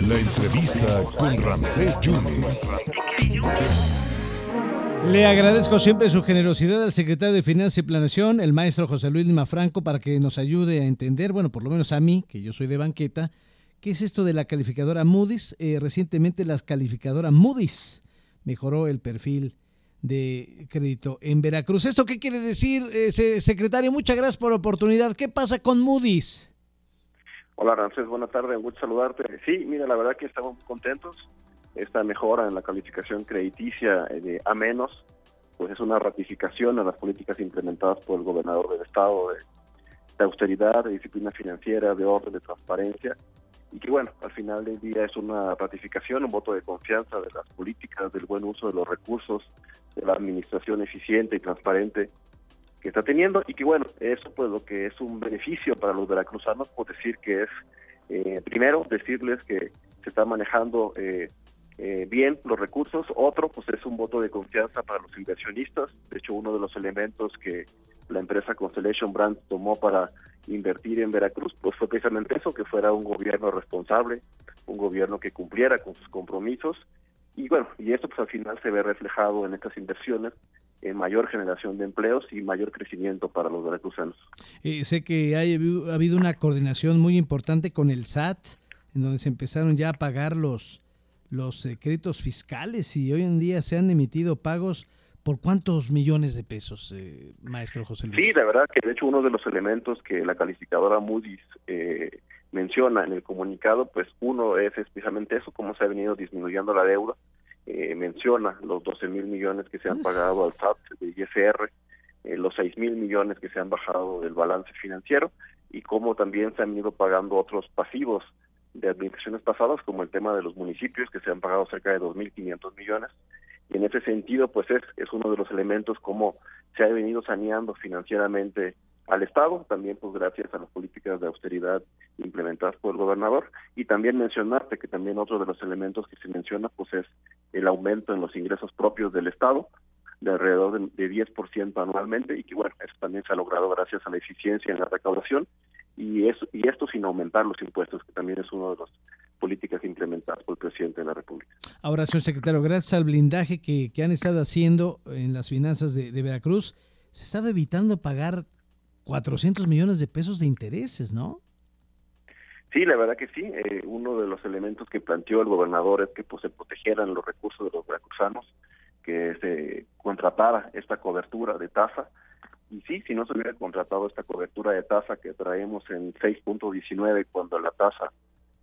La entrevista con Ramsés Yunes. Le agradezco siempre su generosidad al secretario de Finanzas y Planeación, el maestro José Luis Lima Franco, para que nos ayude a entender, bueno, por lo menos a mí, que yo soy de banqueta, qué es esto de la calificadora Moody's. Eh, recientemente la calificadora Moody's mejoró el perfil de crédito en Veracruz. ¿Esto qué quiere decir, eh, secretario? Muchas gracias por la oportunidad. ¿Qué pasa con Moody's? Hola, Ramsés, buenas tardes, un gusto saludarte. Sí, mira, la verdad que estamos muy contentos. Esta mejora en la calificación crediticia de A menos, pues es una ratificación a las políticas implementadas por el gobernador del estado de, de austeridad, de disciplina financiera, de orden, de transparencia, y que bueno, al final del día es una ratificación, un voto de confianza de las políticas, del buen uso de los recursos, de la administración eficiente y transparente está teniendo y que bueno, eso pues lo que es un beneficio para los veracruzanos, por decir que es, eh, primero, decirles que se está manejando eh, eh, bien los recursos, otro pues es un voto de confianza para los inversionistas, de hecho uno de los elementos que la empresa Constellation Brands tomó para invertir en Veracruz, pues fue precisamente eso, que fuera un gobierno responsable, un gobierno que cumpliera con sus compromisos. Y bueno, y esto pues al final se ve reflejado en estas inversiones mayor generación de empleos y mayor crecimiento para los veracruzanos. Eh, sé que hay, ha habido una coordinación muy importante con el SAT, en donde se empezaron ya a pagar los, los eh, créditos fiscales y hoy en día se han emitido pagos por cuántos millones de pesos, eh, maestro José Luis. Sí, la verdad que de hecho uno de los elementos que la calificadora Moody's menciona en el comunicado, pues uno es especialmente eso, cómo se ha venido disminuyendo la deuda eh, menciona los 12 mil millones que se han pagado al SAT de ISR, eh, los 6 mil millones que se han bajado del balance financiero y cómo también se han ido pagando otros pasivos de administraciones pasadas, como el tema de los municipios, que se han pagado cerca de 2.500 millones. Y en ese sentido, pues es, es uno de los elementos como se ha venido saneando financieramente al Estado, también pues gracias a las políticas de austeridad implementadas por el gobernador, y también mencionarte que también otro de los elementos que se menciona pues es el aumento en los ingresos propios del Estado, de alrededor de, 10% anualmente, y que bueno, eso también se ha logrado gracias a la eficiencia en la recaudación, y, eso, y esto sin aumentar los impuestos, que también es una de las políticas implementadas por el presidente de la República. Ahora, señor secretario, gracias al blindaje que, que han estado haciendo en las finanzas de, de Veracruz, se ha estado evitando pagar 400 millones de pesos de intereses, ¿no? Sí, la verdad que sí. Eh, uno de los elementos que planteó el gobernador es que pues, se protegieran los recursos de los veracruzanos, que se contratara esta cobertura de tasa. Y sí, si no se hubiera contratado esta cobertura de tasa que traemos en 6.19 cuando la tasa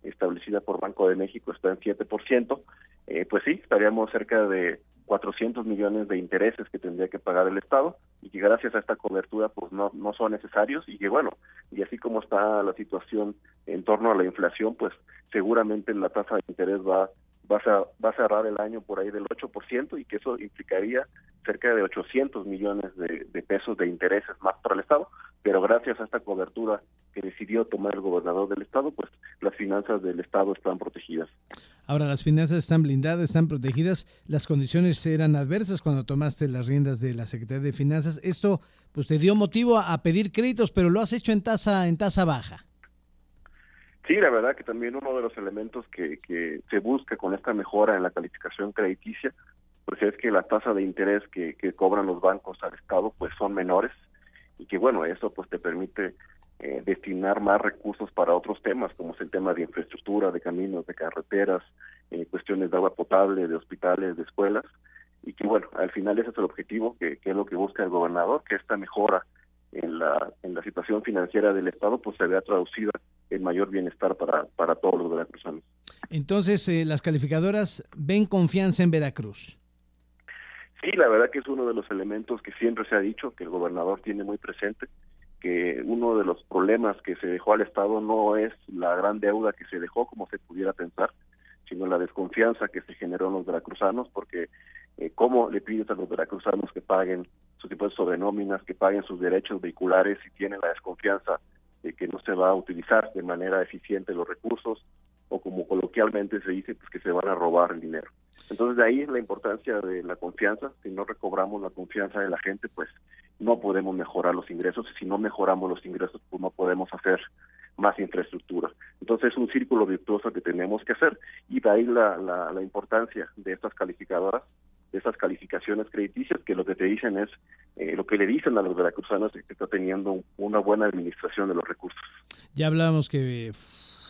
establecida por Banco de México está en 7%, eh, pues sí, estaríamos cerca de 400 millones de intereses que tendría que pagar el Estado y que gracias a esta cobertura pues no, no son necesarios y que bueno, y así como está la situación en torno a la inflación, pues seguramente la tasa de interés va, va, a, va a cerrar el año por ahí del 8% y que eso implicaría cerca de 800 millones de, de pesos de intereses más para el Estado, pero gracias a esta cobertura que decidió tomar el gobernador del Estado, pues las finanzas del Estado están protegidas. Ahora las finanzas están blindadas, están protegidas. Las condiciones eran adversas cuando tomaste las riendas de la Secretaría de Finanzas. Esto pues te dio motivo a, pedir créditos, pero lo has hecho en tasa en tasa baja. Sí, la verdad que también uno de los elementos que, se busca con esta mejora en la calificación crediticia, pues es que la tasa de interés que, que cobran los bancos al Estado pues son menores y que bueno, eso pues te permite eh, destinar más recursos para otros temas, como es el tema de infraestructura, de caminos, de carreteras, eh, cuestiones de agua potable, de hospitales, de escuelas, y que bueno, al final ese es el objetivo, que, es lo que busca el gobernador, que esta mejora en la, en la situación financiera del Estado pues se vea traducida en mayor bienestar para, para todos los veracruzanos. Entonces, eh, las calificadoras ven confianza en Veracruz. Sí, la verdad que es uno de los elementos que siempre se ha dicho, que el gobernador tiene muy presente, que uno de los problemas que se dejó al Estado no es la gran deuda que se dejó, como se pudiera pensar, sino la desconfianza que se generó en los veracruzanos, porque eh, ¿cómo le pides a los veracruzanos que paguen sus impuestos sobre nóminas, que paguen sus derechos vehiculares si tienen la desconfianza de que no se va a utilizar de manera eficiente los recursos, o como coloquialmente se dice, pues que se van a robar el dinero? Entonces de ahí la importancia de la confianza, si no recobramos la confianza de la gente, pues no podemos mejorar los ingresos y si no mejoramos los ingresos, pues no podemos hacer más infraestructura. es un círculo virtuoso que tenemos que hacer y de ahí la, la, importancia de estas calificadoras, de estas calificaciones crediticias que lo que te dicen es, eh, lo que le dicen a los veracruzanos es que está teniendo una buena administración de los recursos. Ya hablábamos que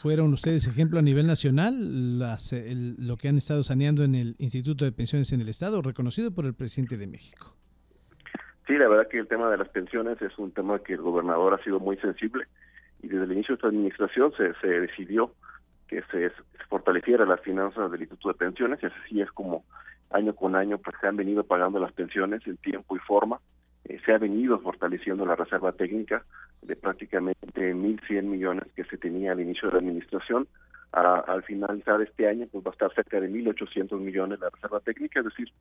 fueron ustedes ejemplo a nivel nacional, las, lo que han estado saneando en el Instituto de Pensiones en el Estado, reconocido por el presidente de México. Sí, la verdad que el tema de las pensiones es un tema que el gobernador ha sido muy sensible y desde el inicio de esta administración se, se decidió que se, fortaleciera las finanzas del Instituto de Pensiones y así es como año con año pues se han venido pagando las pensiones en tiempo y forma eh, se ha venido fortaleciendo la reserva técnica de prácticamente 1.100 millones que se tenía al inicio de la administración. al finalizar este año, pues va a estar cerca de 1.800 millones la reserva técnica, es decir,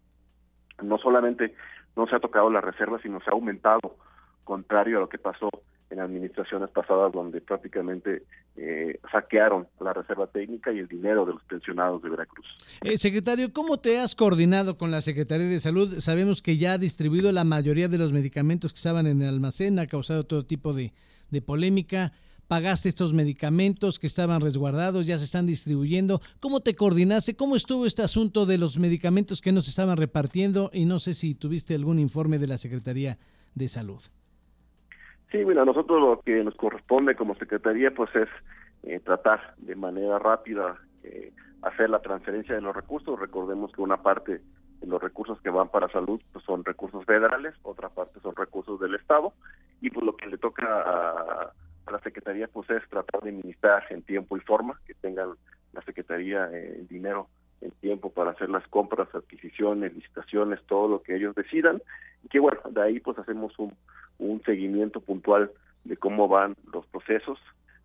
no solamente no se ha tocado la reserva, sino se ha aumentado, contrario a lo que pasó en administraciones pasadas donde prácticamente eh, saquearon la reserva técnica y el dinero de los pensionados de Veracruz. Eh, secretario, ¿cómo te has coordinado con la Secretaría de Salud? Sabemos que ya ha distribuido la mayoría de los medicamentos que estaban en el almacén, ha causado todo tipo de, de polémica. ¿Pagaste estos medicamentos que estaban resguardados? ¿Ya se están distribuyendo? ¿Cómo te coordinaste? ¿Cómo estuvo este asunto de los medicamentos que no se estaban repartiendo? Y no sé si tuviste algún informe de la Secretaría de Salud. Sí, bueno, a nosotros lo que nos corresponde como Secretaría pues es eh, tratar de manera rápida eh, hacer la transferencia de los recursos. Recordemos que una parte de los recursos que van para salud pues son recursos federales, otra parte son recursos del Estado y pues lo que le toca a, la Secretaría pues es tratar de administrar en tiempo y forma, que tengan la Secretaría eh, el dinero en tiempo para hacer las compras, adquisiciones, licitaciones, todo lo que ellos decidan. Y que bueno, de ahí pues hacemos un un seguimiento puntual de cómo van los procesos,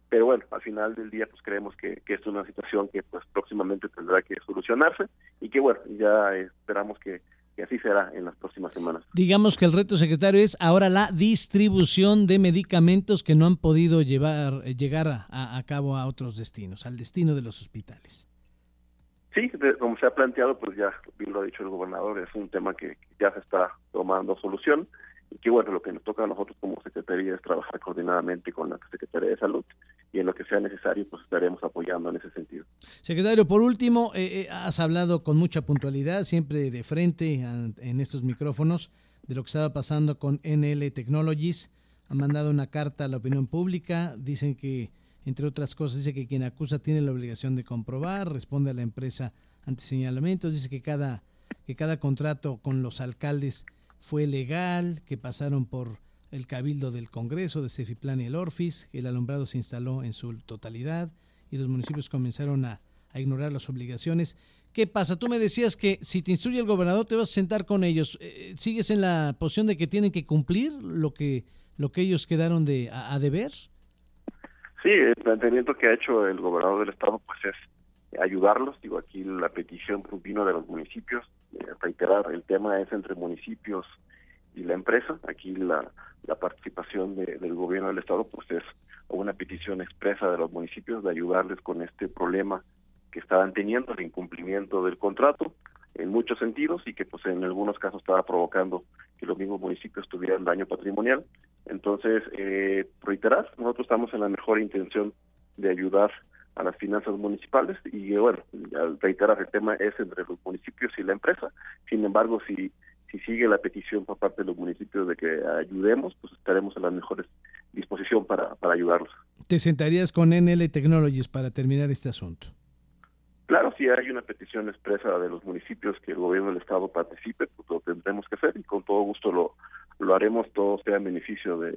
pero bueno, al final del día pues creemos que, que es una situación que pues próximamente tendrá que solucionarse. Y que bueno, ya esperamos que, así será en las próximas semanas. Digamos que el reto secretario es ahora la distribución de medicamentos que no han podido llevar llegar a, a cabo a otros destinos, al destino de los hospitales. Sí, como se ha planteado, pues ya bien lo ha dicho el gobernador, es un tema que ya se está tomando solución y que bueno, lo que nos toca a nosotros como Secretaría es trabajar coordinadamente con la Secretaría de Salud y en lo que sea necesario pues estaremos apoyando en ese sentido. Secretario, por último, eh, eh, has hablado con mucha puntualidad, siempre de frente en estos micrófonos, de lo que estaba pasando con NL Technologies. Han mandado una carta a la opinión pública, dicen que, entre otras cosas, dice que quien acusa tiene la obligación de comprobar, responde a la empresa ante señalamientos, dice que cada, que cada contrato con los alcaldes fue legal, que pasaron por el cabildo del Congreso de Cefiplan y el Orfis, el alumbrado se instaló en su totalidad y los municipios comenzaron a, ignorar las obligaciones. ¿Qué pasa? Tú me decías que si te instruye el gobernador te vas a sentar con ellos. Eh, ¿Sigues en la posición de que tienen que cumplir lo que, lo que ellos quedaron de, a, deber? Sí, el planteamiento que ha hecho el gobernador del estado pues es ayudarlos. Digo, aquí la petición vino de los municipios, eh, reiterar, el tema es entre municipios y la empresa. Aquí la, participación del gobierno del Estado pues es una petición expresa de los municipios de ayudarles con este problema que estaban teniendo, el incumplimiento del contrato en muchos sentidos y que pues en algunos casos estaba provocando que los mismos municipios tuvieran daño patrimonial. Entonces, eh, reiterar, nosotros estamos en la mejor intención de ayudar a las finanzas municipales y bueno, al reiterar el tema es entre los municipios y la empresa. Sin embargo, si si sigue la petición por parte de los municipios de que ayudemos, pues estaremos en la mejor disposición para, para ayudarlos. ¿Te sentarías con NL Technologies para terminar este asunto? Claro, si hay una petición expresa de los municipios que el gobierno del Estado participe, pues lo tendremos que hacer y con todo gusto lo, lo haremos, todo sea en beneficio de,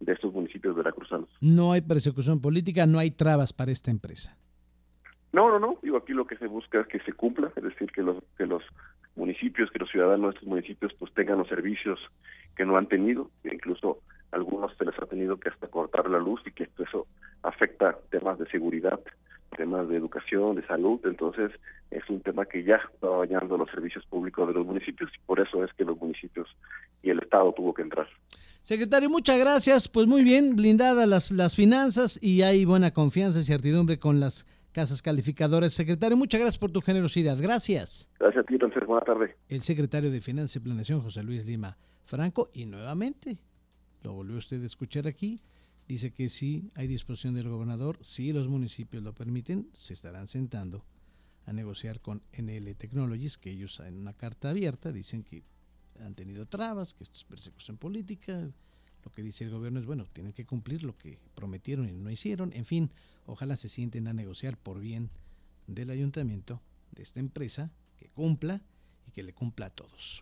de, estos municipios veracruzanos. No hay persecución política, no hay trabas para esta empresa. No, no, no. Digo, aquí lo que se busca es que se cumpla, es decir, que los, que los municipios, que los ciudadanos de estos municipios pues tengan los servicios que no han tenido, incluso algunos se les ha tenido que hasta cortar la luz y que eso afecta temas de seguridad, temas de educación, de salud, entonces es un tema que ya está dañando los servicios públicos de los municipios y por eso es que los municipios y el Estado tuvo que entrar. Secretario, muchas gracias. Pues muy bien, blindadas las, las finanzas y hay buena confianza y certidumbre con las casas calificadoras. Secretario, muchas gracias por tu generosidad. Gracias. Gracias a ti, entonces, buena tarde. El secretario de Finanzas y Planeación, José Luis Lima Franco, y nuevamente, lo volvió usted a escuchar aquí, dice que si hay disposición del gobernador, si los municipios lo permiten, se estarán sentando a negociar con NL Technologies, que ellos en una carta abierta dicen que han tenido trabas, que esto es persecución política. Lo que dice el gobierno es, bueno, tienen que cumplir lo que prometieron y no hicieron. En fin, ojalá se sienten a negociar por bien del ayuntamiento, de esta empresa, que cumpla y que le cumpla a todos.